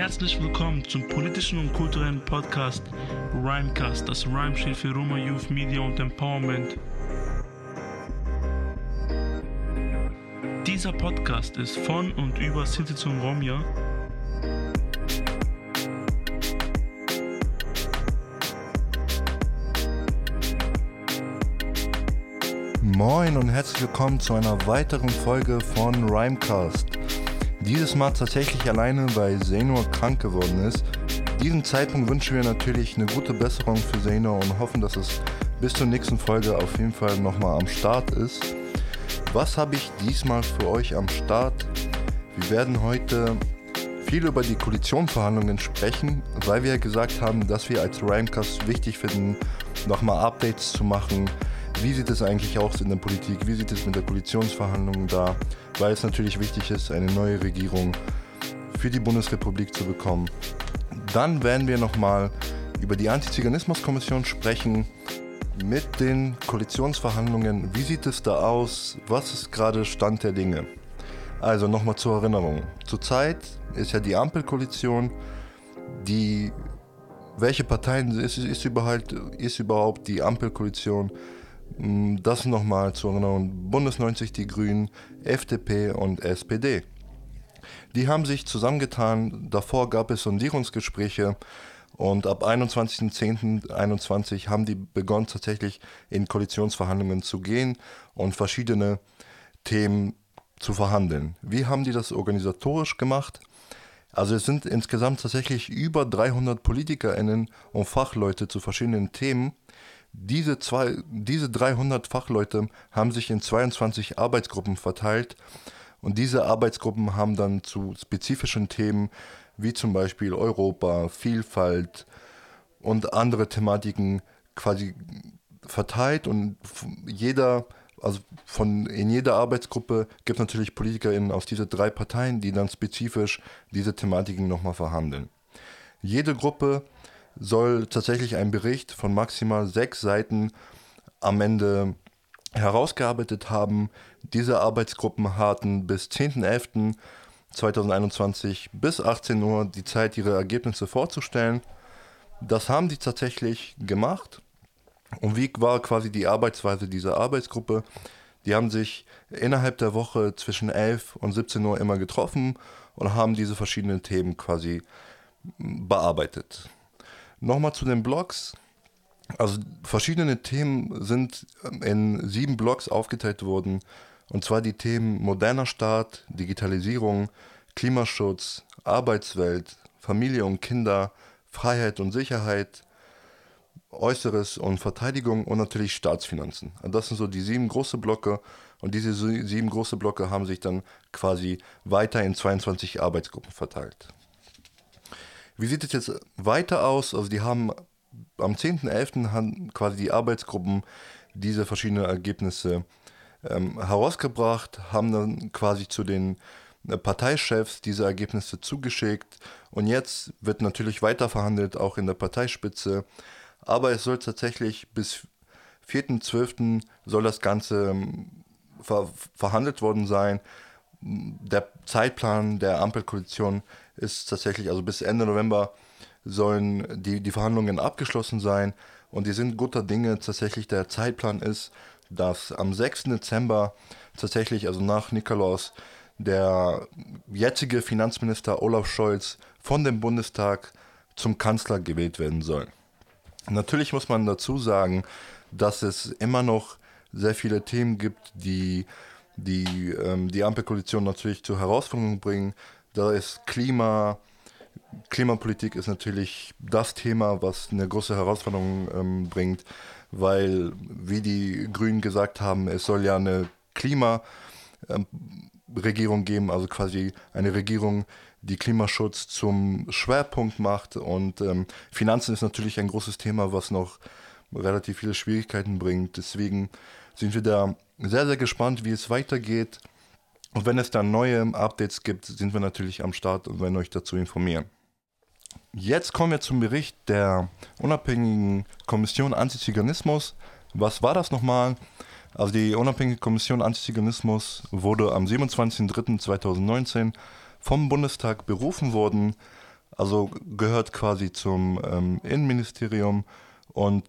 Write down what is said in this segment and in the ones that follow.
Herzlich willkommen zum politischen und kulturellen Podcast Rhymecast. Das Rhyme steht für Roma Youth Media und Empowerment. Dieser Podcast ist von und über Sinti und Romja Moin und herzlich willkommen zu einer weiteren Folge von Rhymecast. Dieses Mal tatsächlich alleine, weil Senor krank geworden ist. Diesen Zeitpunkt wünschen wir natürlich eine gute Besserung für Senor und hoffen, dass es bis zur nächsten Folge auf jeden Fall nochmal am Start ist. Was habe ich diesmal für euch am Start? Wir werden heute viel über die Koalitionsverhandlungen sprechen, weil wir gesagt haben, dass wir als Rhymecast wichtig finden, nochmal Updates zu machen wie sieht es eigentlich aus in der Politik? Wie sieht es mit der Koalitionsverhandlung da? Weil es natürlich wichtig ist, eine neue Regierung für die Bundesrepublik zu bekommen. Dann werden wir nochmal über die Antiziganismuskommission sprechen mit den Koalitionsverhandlungen. Wie sieht es da aus? Was ist gerade Stand der Dinge? Also nochmal zur Erinnerung. Zurzeit ist ja die Ampelkoalition, die welche Parteien ist, ist, überhaupt, ist überhaupt die Ampelkoalition? Mm, das nochmal zur Erinnerung. Bundes 90 Die Grünen, FDP und SPD. Die haben sich zusammengetan. Davor gab es Sondierungsgespräche und ab 21.10.21 haben die begonnen tatsächlich in Koalitionsverhandlungen zu gehen und verschiedene Themen zu verhandeln. Wie haben die das organisatorisch gemacht? Also es sind insgesamt tatsächlich über 300 PolitikerInnen und Fachleute zu verschiedenen Themen diese, zwei, diese 300 Fachleute haben sich in 22 Arbeitsgruppen verteilt und diese Arbeitsgruppen haben dann zu spezifischen Themen wie zum Beispiel Europa, Vielfalt und andere Thematiken quasi verteilt und jeder, also von in jeder Arbeitsgruppe gibt es natürlich PolitikerInnen aus diesen drei Parteien, die dann spezifisch diese Thematiken nochmal verhandeln. Jede Gruppe soll tatsächlich ein Bericht von maximal sechs Seiten am Ende herausgearbeitet haben. Diese Arbeitsgruppen hatten bis 10.11.2021 bis 18 Uhr die Zeit, ihre Ergebnisse vorzustellen. Das haben sie tatsächlich gemacht. Und wie war quasi die Arbeitsweise dieser Arbeitsgruppe? Die haben sich innerhalb der Woche zwischen 11 und 17 Uhr immer getroffen und haben diese verschiedenen Themen quasi bearbeitet. Nochmal zu den Blogs. Also verschiedene Themen sind in sieben Blogs aufgeteilt worden. Und zwar die Themen moderner Staat, Digitalisierung, Klimaschutz, Arbeitswelt, Familie und Kinder, Freiheit und Sicherheit, Äußeres und Verteidigung und natürlich Staatsfinanzen. Das sind so die sieben große Blöcke und diese sieben große Blöcke haben sich dann quasi weiter in 22 Arbeitsgruppen verteilt. Wie sieht es jetzt weiter aus? Also die haben am 10.11. haben quasi die Arbeitsgruppen diese verschiedenen Ergebnisse ähm, herausgebracht, haben dann quasi zu den äh, Parteichefs diese Ergebnisse zugeschickt und jetzt wird natürlich weiter verhandelt, auch in der Parteispitze. Aber es soll tatsächlich bis 4.12. soll das Ganze ähm, ver verhandelt worden sein. Der Zeitplan der Ampelkoalition ist tatsächlich, also bis Ende November sollen die, die Verhandlungen abgeschlossen sein und die sind guter Dinge. Tatsächlich der Zeitplan ist, dass am 6. Dezember tatsächlich, also nach Nikolaus, der jetzige Finanzminister Olaf Scholz von dem Bundestag zum Kanzler gewählt werden soll. Natürlich muss man dazu sagen, dass es immer noch sehr viele Themen gibt, die die, ähm, die Ampelkoalition natürlich zu Herausforderungen bringen. Da ist Klima, Klimapolitik ist natürlich das Thema, was eine große Herausforderung ähm, bringt, weil, wie die Grünen gesagt haben, es soll ja eine Klimaregierung ähm, geben, also quasi eine Regierung, die Klimaschutz zum Schwerpunkt macht. Und ähm, Finanzen ist natürlich ein großes Thema, was noch relativ viele Schwierigkeiten bringt. Deswegen sind wir da sehr, sehr gespannt, wie es weitergeht. Und wenn es dann neue Updates gibt, sind wir natürlich am Start und werden euch dazu informieren. Jetzt kommen wir zum Bericht der unabhängigen Kommission Antiziganismus. Was war das nochmal? Also die unabhängige Kommission Antiziganismus wurde am 27.03.2019 vom Bundestag berufen worden also gehört quasi zum ähm, Innenministerium und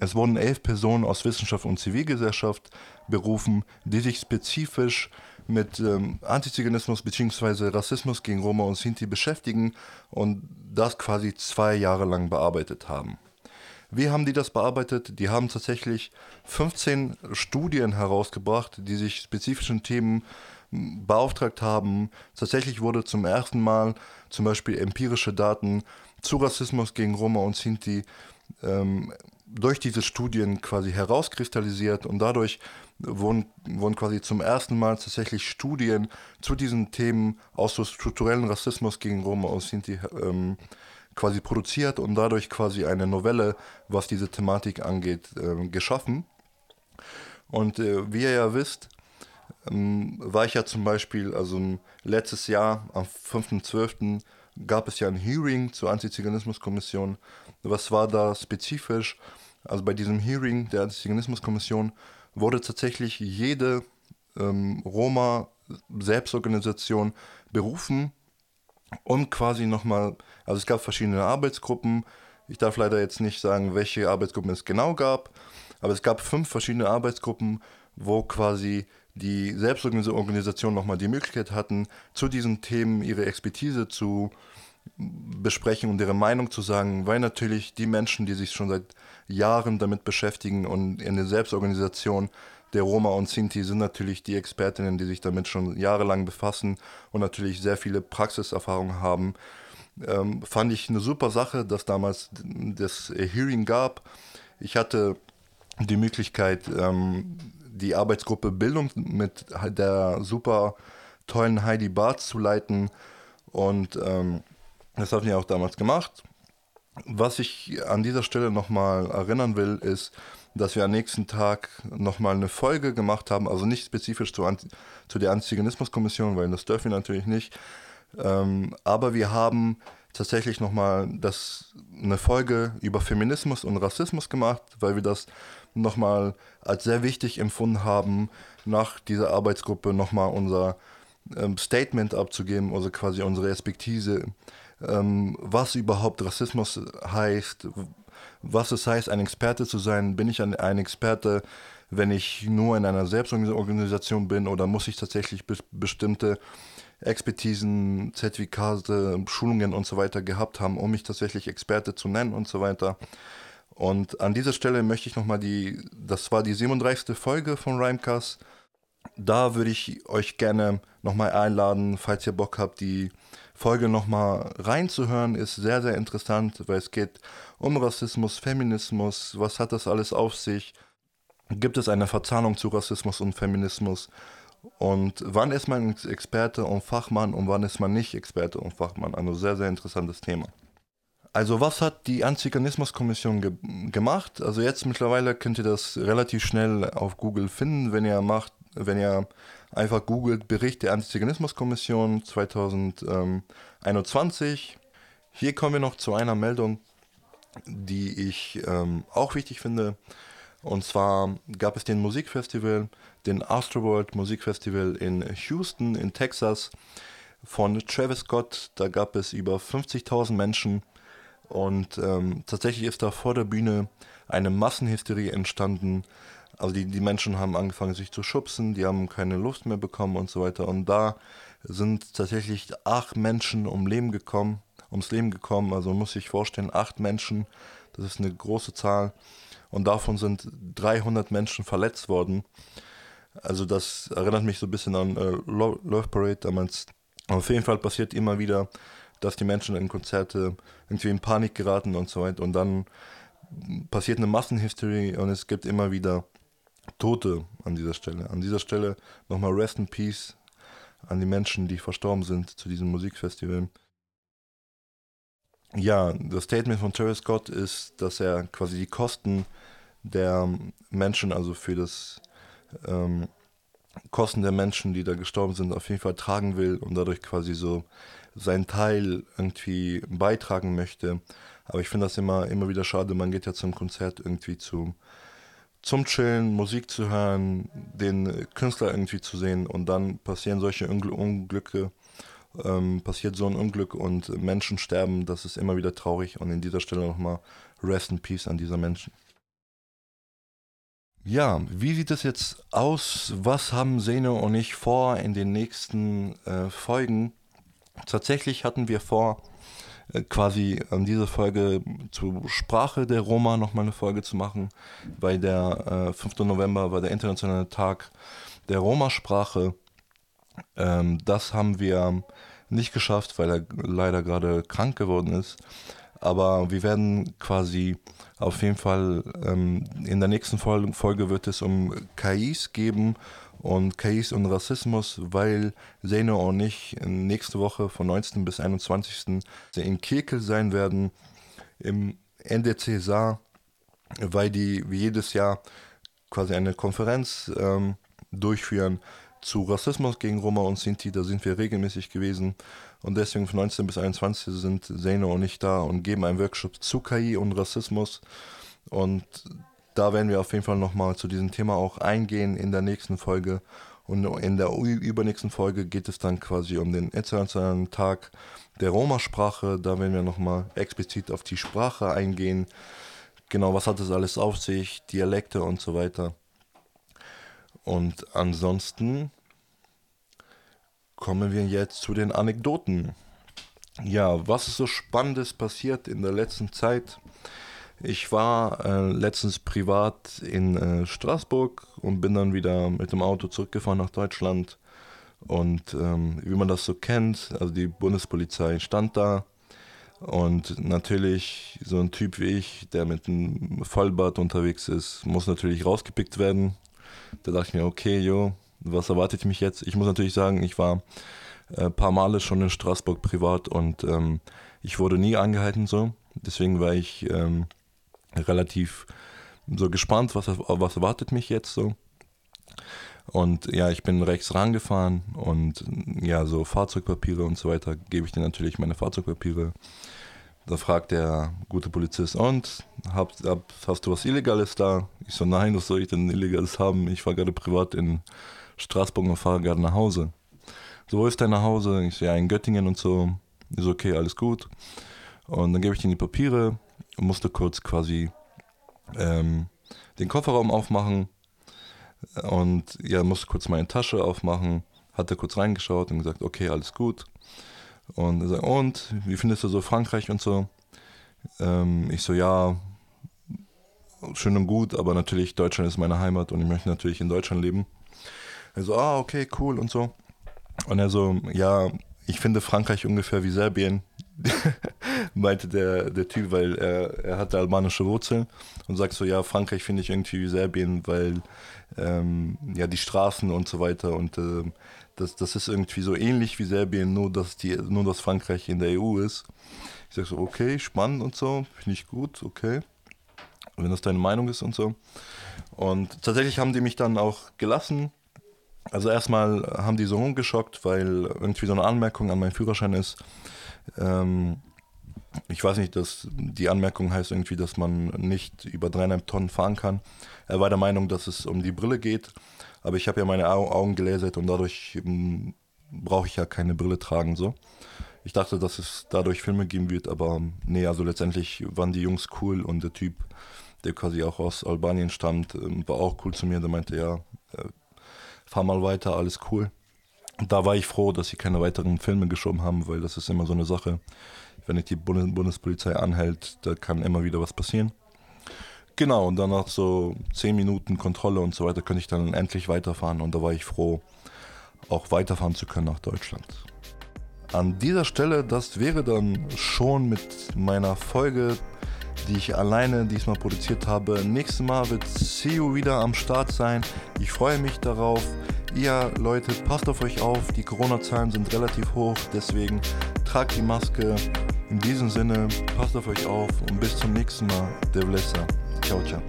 es wurden elf Personen aus Wissenschaft und Zivilgesellschaft berufen, die sich spezifisch mit ähm, Antiziganismus bzw. Rassismus gegen Roma und Sinti beschäftigen und das quasi zwei Jahre lang bearbeitet haben. Wie haben die das bearbeitet? Die haben tatsächlich 15 Studien herausgebracht, die sich spezifischen Themen beauftragt haben. Tatsächlich wurde zum ersten Mal zum Beispiel empirische Daten zu Rassismus gegen Roma und Sinti ähm, durch diese Studien quasi herauskristallisiert und dadurch wurden, wurden quasi zum ersten Mal tatsächlich Studien zu diesen Themen aus so strukturellen Rassismus gegen Roma und Sinti ähm, quasi produziert und dadurch quasi eine Novelle, was diese Thematik angeht, äh, geschaffen. Und äh, wie ihr ja wisst, ähm, war ich ja zum Beispiel, also letztes Jahr am 5.12. gab es ja ein Hearing zur Antiziganismuskommission. Was war da spezifisch? Also bei diesem Hearing der Antiziganismuskommission wurde tatsächlich jede ähm, Roma-Selbstorganisation berufen, um quasi nochmal, also es gab verschiedene Arbeitsgruppen. Ich darf leider jetzt nicht sagen, welche Arbeitsgruppen es genau gab, aber es gab fünf verschiedene Arbeitsgruppen, wo quasi die Selbstorganisation nochmal die Möglichkeit hatten, zu diesen Themen ihre Expertise zu besprechen und ihre Meinung zu sagen, weil natürlich die Menschen, die sich schon seit Jahren damit beschäftigen und in der Selbstorganisation der Roma und Sinti sind natürlich die Expertinnen, die sich damit schon jahrelang befassen und natürlich sehr viele Praxiserfahrungen haben. Ähm, fand ich eine super Sache, dass damals das Hearing gab. Ich hatte die Möglichkeit, ähm, die Arbeitsgruppe Bildung mit der super tollen Heidi Barth zu leiten. Und ähm, das haben wir auch damals gemacht. Was ich an dieser Stelle nochmal erinnern will, ist, dass wir am nächsten Tag nochmal eine Folge gemacht haben, also nicht spezifisch zu, Anti zu der Antiziganismuskommission, weil das dürfen wir natürlich nicht. Ähm, aber wir haben tatsächlich nochmal eine Folge über Feminismus und Rassismus gemacht, weil wir das nochmal als sehr wichtig empfunden haben, nach dieser Arbeitsgruppe nochmal unser ähm, Statement abzugeben, also quasi unsere Expertise, ähm, was überhaupt Rassismus heißt, was es heißt, ein Experte zu sein. Bin ich ein, ein Experte, wenn ich nur in einer Selbstorganisation bin oder muss ich tatsächlich be bestimmte Expertisen, Zertifikate, Schulungen und so weiter gehabt haben, um mich tatsächlich Experte zu nennen und so weiter. Und an dieser Stelle möchte ich nochmal die, das war die 37. Folge von Rhymecast. Da würde ich euch gerne nochmal einladen, falls ihr Bock habt, die Folge nochmal reinzuhören. Ist sehr, sehr interessant, weil es geht um Rassismus, Feminismus, was hat das alles auf sich? Gibt es eine Verzahnung zu Rassismus und Feminismus? Und wann ist man Experte und Fachmann und wann ist man nicht Experte und Fachmann? Also sehr, sehr interessantes Thema. Also was hat die Antiziganismuskommission ge gemacht? Also jetzt mittlerweile könnt ihr das relativ schnell auf Google finden, wenn ihr macht, wenn ihr einfach googelt Bericht der Antiziganismuskommission 2021. Hier kommen wir noch zu einer Meldung, die ich ähm, auch wichtig finde. Und zwar gab es den Musikfestival, den Astroworld Musikfestival in Houston in Texas von Travis Scott. Da gab es über 50.000 Menschen und ähm, tatsächlich ist da vor der Bühne eine Massenhysterie entstanden. Also die, die Menschen haben angefangen sich zu schubsen, die haben keine Lust mehr bekommen und so weiter. Und da sind tatsächlich acht Menschen um Leben gekommen, ums Leben gekommen. Also man muss sich vorstellen, acht Menschen, das ist eine große Zahl. Und davon sind 300 Menschen verletzt worden. Also das erinnert mich so ein bisschen an äh, Love Parade damals. Auf jeden Fall passiert immer wieder, dass die Menschen in Konzerte irgendwie in Panik geraten und so weiter. Und dann passiert eine Massenhistory und es gibt immer wieder Tote an dieser Stelle. An dieser Stelle nochmal Rest in Peace an die Menschen, die verstorben sind zu diesem Musikfestival. Ja, das Statement von Travis Scott ist, dass er quasi die Kosten der Menschen, also für das ähm, Kosten der Menschen, die da gestorben sind, auf jeden Fall tragen will und dadurch quasi so seinen Teil irgendwie beitragen möchte. Aber ich finde das immer, immer wieder schade. Man geht ja zum Konzert irgendwie zu, zum Chillen, Musik zu hören, den Künstler irgendwie zu sehen und dann passieren solche Unglücke. ähm, passiert so ein Unglück und Menschen sterben. Das ist immer wieder traurig und in dieser Stelle nochmal Rest in Peace an dieser Menschen. Ja, wie sieht es jetzt aus? Was haben Seno und ich vor in den nächsten äh, Folgen? Tatsächlich hatten wir vor, äh, quasi an dieser Folge zur Sprache der Roma nochmal eine Folge zu machen, weil der äh, 5. November war der internationale Tag der Roma-Sprache. Ähm, das haben wir nicht geschafft, weil er leider gerade krank geworden ist. Aber wir werden quasi auf jeden Fall ähm, in der nächsten Folge wird es um KIs geben und KIs und Rassismus, weil Zeno und ich nächste Woche von 19. bis 21. in Kirkel sein werden im NDC Saar, weil die wie jedes Jahr quasi eine Konferenz ähm, durchführen zu Rassismus gegen Roma und Sinti. Da sind wir regelmäßig gewesen und deswegen von 19 bis 21 sind Zeno und ich da und geben einen Workshop zu KI und Rassismus. Und da werden wir auf jeden Fall nochmal zu diesem Thema auch eingehen in der nächsten Folge. Und in der übernächsten Folge geht es dann quasi um den internationalen Tag der Roma-Sprache. Da werden wir nochmal explizit auf die Sprache eingehen. Genau, was hat das alles auf sich, Dialekte und so weiter. Und ansonsten kommen wir jetzt zu den Anekdoten. Ja, was ist so Spannendes passiert in der letzten Zeit? Ich war äh, letztens privat in äh, Straßburg und bin dann wieder mit dem Auto zurückgefahren nach Deutschland. Und ähm, wie man das so kennt, also die Bundespolizei stand da. Und natürlich, so ein Typ wie ich, der mit einem Vollbart unterwegs ist, muss natürlich rausgepickt werden. Da dachte ich mir, okay, jo, was erwartet mich jetzt? Ich muss natürlich sagen, ich war ein äh, paar Male schon in Straßburg privat und ähm, ich wurde nie angehalten so. Deswegen war ich ähm, relativ so gespannt, was, was erwartet mich jetzt so. Und ja, ich bin rechts rangefahren und ja, so Fahrzeugpapiere und so weiter gebe ich dir natürlich meine Fahrzeugpapiere. Da fragt der gute Polizist, und hab, hab, hast du was Illegales da? Ich so, nein, was soll ich denn Illegales haben? Ich war gerade privat in Straßburg und fahre gerade nach Hause. So, wo ist dein Hause? Ich so, ja, in Göttingen und so. Ist so, okay, alles gut. Und dann gebe ich dir die Papiere und musste kurz quasi ähm, den Kofferraum aufmachen und ja, musste kurz meine Tasche aufmachen, hatte kurz reingeschaut und gesagt, okay, alles gut. Und er sagt, und, wie findest du so Frankreich und so? Ähm, ich so, ja, schön und gut, aber natürlich Deutschland ist meine Heimat und ich möchte natürlich in Deutschland leben. Er so, ah, okay, cool und so. Und er so, ja, ich finde Frankreich ungefähr wie Serbien, meinte der, der Typ, weil er, er hatte albanische Wurzeln und sagt so, ja, Frankreich finde ich irgendwie wie Serbien, weil ähm, ja die Straßen und so weiter und äh, das, das ist irgendwie so ähnlich wie Serbien, nur dass, die, nur dass Frankreich in der EU ist. Ich sage so, okay, spannend und so, finde ich gut, okay. Wenn das deine Meinung ist und so. Und tatsächlich haben die mich dann auch gelassen. Also erstmal haben die so rumgeschockt, weil irgendwie so eine Anmerkung an meinen Führerschein ist. Ähm, ich weiß nicht, dass die Anmerkung heißt irgendwie, dass man nicht über dreieinhalb Tonnen fahren kann. Er war der Meinung, dass es um die Brille geht. Aber ich habe ja meine Augen gelasert und dadurch ähm, brauche ich ja keine Brille tragen. So. Ich dachte, dass es dadurch Filme geben wird, aber nee, also letztendlich waren die Jungs cool und der Typ, der quasi auch aus Albanien stammt, ähm, war auch cool zu mir. Der meinte, ja, äh, fahr mal weiter, alles cool. Da war ich froh, dass sie keine weiteren Filme geschoben haben, weil das ist immer so eine Sache. Wenn ich die Bundespolizei anhält, da kann immer wieder was passieren. Genau, und dann nach so 10 Minuten Kontrolle und so weiter könnte ich dann endlich weiterfahren und da war ich froh, auch weiterfahren zu können nach Deutschland. An dieser Stelle, das wäre dann schon mit meiner Folge, die ich alleine diesmal produziert habe. Nächstes Mal wird CEO wieder am Start sein. Ich freue mich darauf. Ihr Leute, passt auf euch auf. Die Corona-Zahlen sind relativ hoch, deswegen tragt die Maske. In diesem Sinne, passt auf euch auf und bis zum nächsten Mal. Der Vlessa. Ciao, ciao.